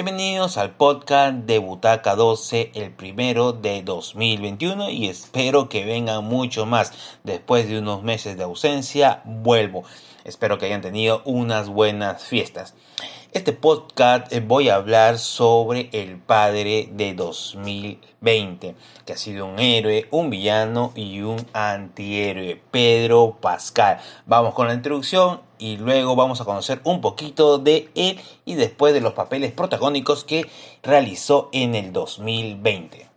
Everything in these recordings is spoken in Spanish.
Bienvenidos al podcast de Butaca 12, el primero de 2021 y espero que vengan mucho más. Después de unos meses de ausencia, vuelvo. Espero que hayan tenido unas buenas fiestas. Este podcast eh, voy a hablar sobre el padre de 2020, que ha sido un héroe, un villano y un antihéroe, Pedro Pascal. Vamos con la introducción y luego vamos a conocer un poquito de él y después de los papeles protagónicos que realizó en el 2020.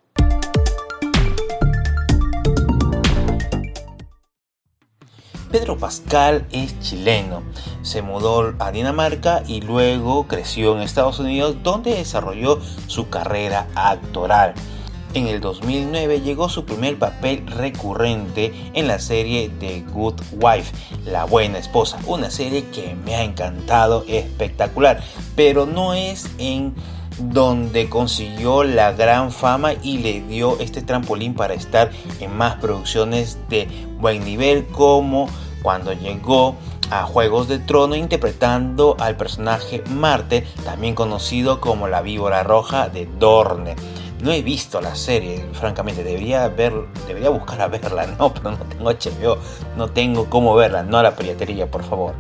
Pedro Pascal es chileno, se mudó a Dinamarca y luego creció en Estados Unidos donde desarrolló su carrera actoral. En el 2009 llegó su primer papel recurrente en la serie The Good Wife, La Buena Esposa, una serie que me ha encantado, espectacular, pero no es en donde consiguió la gran fama y le dio este trampolín para estar en más producciones de buen nivel como cuando llegó a Juegos de Trono interpretando al personaje Marte, también conocido como la víbora roja de Dorne. No he visto la serie, francamente, debería ver, debería buscar a verla, no, pero no tengo HBO, no tengo cómo verla, no a la piratería, por favor.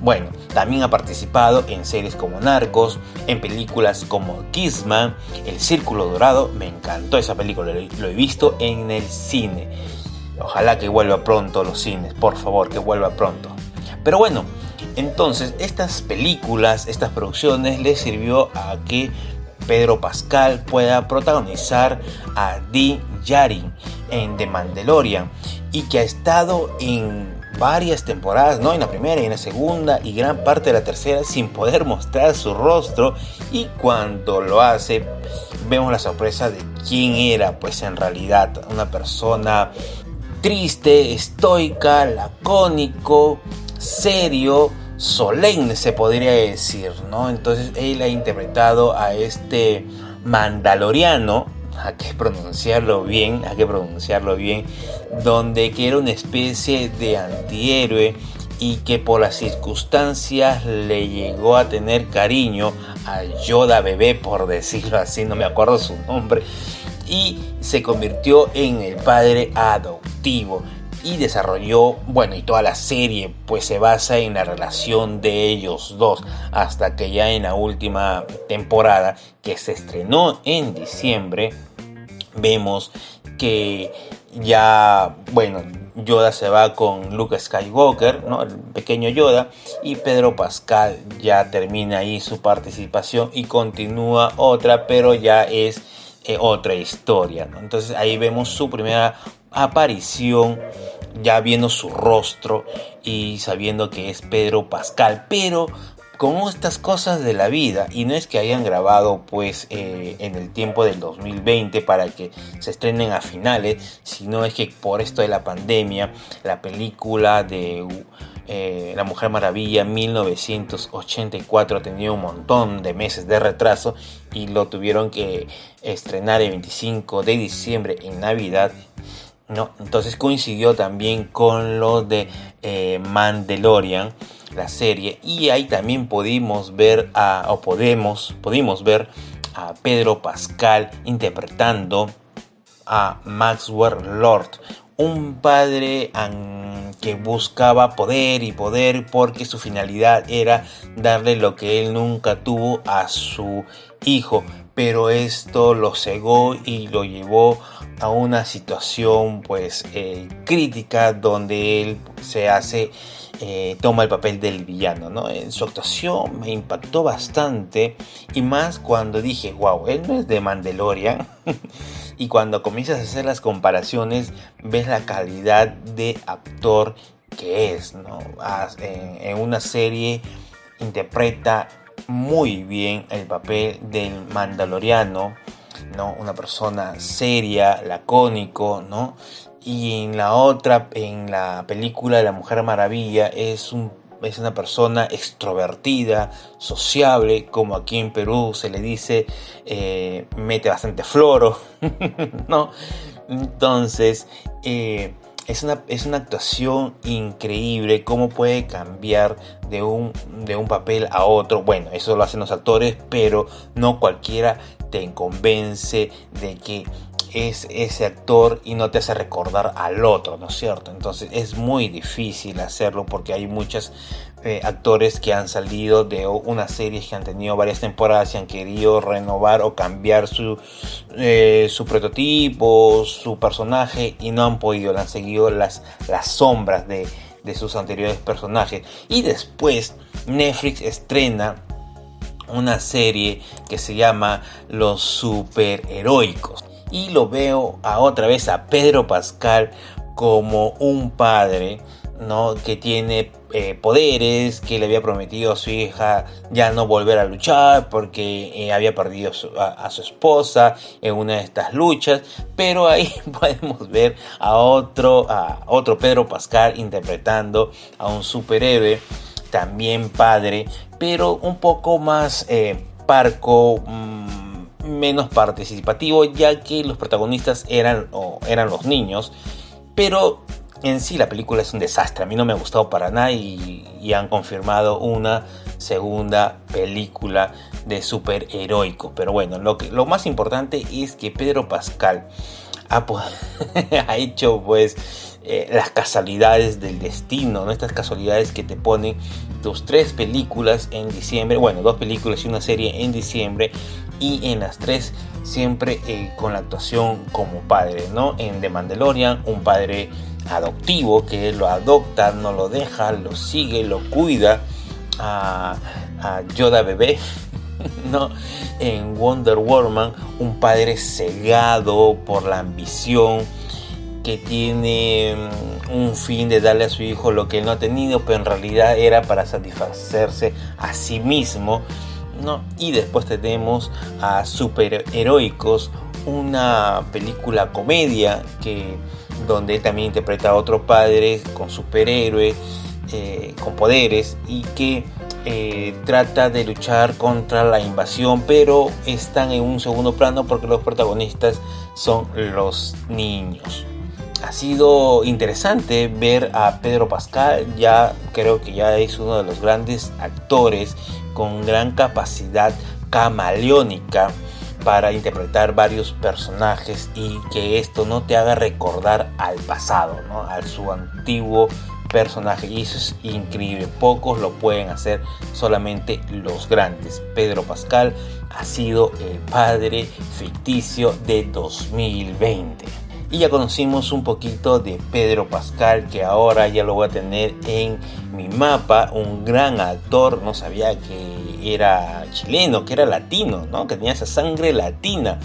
Bueno, también ha participado en series como Narcos, en películas como Kissman, El Círculo Dorado, me encantó esa película, lo he visto en el cine. Ojalá que vuelva pronto a los cines, por favor, que vuelva pronto. Pero bueno, entonces estas películas, estas producciones le sirvió a que Pedro Pascal pueda protagonizar a Dean Yarin en The Mandalorian y que ha estado en varias temporadas, ¿no? En la primera y en la segunda y gran parte de la tercera sin poder mostrar su rostro y cuando lo hace vemos la sorpresa de quién era pues en realidad una persona triste, estoica, lacónico, serio, solemne se podría decir, ¿no? Entonces él ha interpretado a este mandaloriano, hay que pronunciarlo bien, hay que pronunciarlo bien, donde que era una especie de antihéroe y que por las circunstancias le llegó a tener cariño a Yoda bebé, por decirlo así, no me acuerdo su nombre, y se convirtió en el padre adoptivo y desarrolló, bueno, y toda la serie pues se basa en la relación de ellos dos hasta que ya en la última temporada que se estrenó en diciembre vemos que ya, bueno, Yoda se va con Luke Skywalker, ¿no? el pequeño Yoda, y Pedro Pascal ya termina ahí su participación y continúa otra, pero ya es eh, otra historia. Entonces ahí vemos su primera aparición, ya viendo su rostro y sabiendo que es Pedro Pascal, pero con estas cosas de la vida y no es que hayan grabado pues eh, en el tiempo del 2020 para que se estrenen a finales sino es que por esto de la pandemia la película de eh, La Mujer Maravilla 1984 ha tenido un montón de meses de retraso y lo tuvieron que estrenar el 25 de diciembre en Navidad. ¿No? Entonces coincidió también con lo de eh, Mandalorian, la serie, y ahí también pudimos ver a, o podemos, pudimos ver a Pedro Pascal interpretando a Maxwell Lord, un padre que buscaba poder y poder porque su finalidad era darle lo que él nunca tuvo a su hijo, pero esto lo cegó y lo llevó a una situación pues eh, crítica donde él se hace eh, toma el papel del villano ¿no? en su actuación me impactó bastante y más cuando dije wow él no es de Mandalorian y cuando comienzas a hacer las comparaciones ves la calidad de actor que es, ¿no? En, una serie interpreta muy bien el papel del mandaloriano, ¿no? Una persona seria, lacónico, ¿no? Y en la otra, en la película de La Mujer Maravilla, es un es una persona extrovertida, sociable, como aquí en Perú se le dice, eh, mete bastante floro, ¿no? Entonces, eh, es una, es una actuación increíble, cómo puede cambiar de un, de un papel a otro. Bueno, eso lo hacen los actores, pero no cualquiera te convence de que es ese actor y no te hace recordar al otro, ¿no es cierto? Entonces es muy difícil hacerlo porque hay muchos eh, actores que han salido de una serie que han tenido varias temporadas y han querido renovar o cambiar su, eh, su prototipo, su personaje y no han podido, le han seguido las, las sombras de, de sus anteriores personajes. Y después Netflix estrena una serie que se llama Los Superheroicos y lo veo a otra vez a Pedro Pascal como un padre ¿no? que tiene eh, poderes, que le había prometido a su hija ya no volver a luchar porque eh, había perdido a, su esposa en una de estas luchas, pero ahí podemos ver a otro, a otro Pedro Pascal interpretando a un superhéroe, también padre, pero un poco más eh, parco. Mm, menos participativo ya que los protagonistas eran, eran los niños, pero en sí la película es un desastre, a mí no me ha gustado para nada y, han confirmado una segunda película de superheroico. Pero bueno, lo, que, lo más importante es que Pedro Pascal ha, ha hecho pues eh, las casualidades del destino, ¿no? estas casualidades que te ponen tus tres películas en diciembre, bueno, dos películas y una serie en diciembre y en las tres siempre eh, con la actuación como padre, ¿no? En The Mandalorian, un padre adoptivo que lo adopta, no lo deja, lo sigue, lo cuida a, Yoda bebé, ¿no? En Wonder Woman, un padre cegado por la ambición que tiene mm, un fin de darle a su hijo lo que él no ha tenido, pero en realidad era para satisfacerse a sí mismo ¿no? Y después tenemos a Superheroicos, una película comedia que, donde también interpreta a otro padre con superhéroes, eh, con poderes y que eh, trata de luchar contra la invasión, pero están en un segundo plano porque los protagonistas son los niños. Ha sido interesante ver a Pedro Pascal, ya creo que ya es uno de los grandes actores con gran capacidad camaleónica para interpretar varios personajes y que esto no te haga recordar al pasado, ¿no? a su antiguo personaje. Y eso es increíble. Pocos lo pueden hacer, solamente los grandes. Pedro Pascal ha sido el padre ficticio de 2020. Y ya conocimos un poquito de Pedro Pascal, que ahora ya lo voy a tener en mi mapa. Un gran actor, no sabía que era chileno, que era latino, ¿no? que tenía esa sangre latina.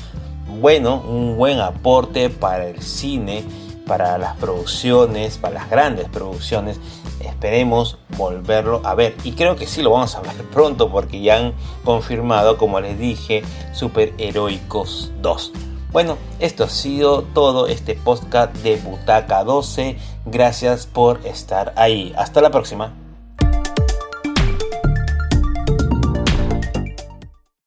Bueno, un buen aporte para el cine, para las producciones, para las grandes producciones. Esperemos volverlo a ver. Y creo que sí lo vamos a ver pronto porque ya han confirmado, como les dije, Super Heroicos 2. Bueno, esto ha sido todo este podcast de Butaca 12. Gracias por estar ahí. Hasta la próxima.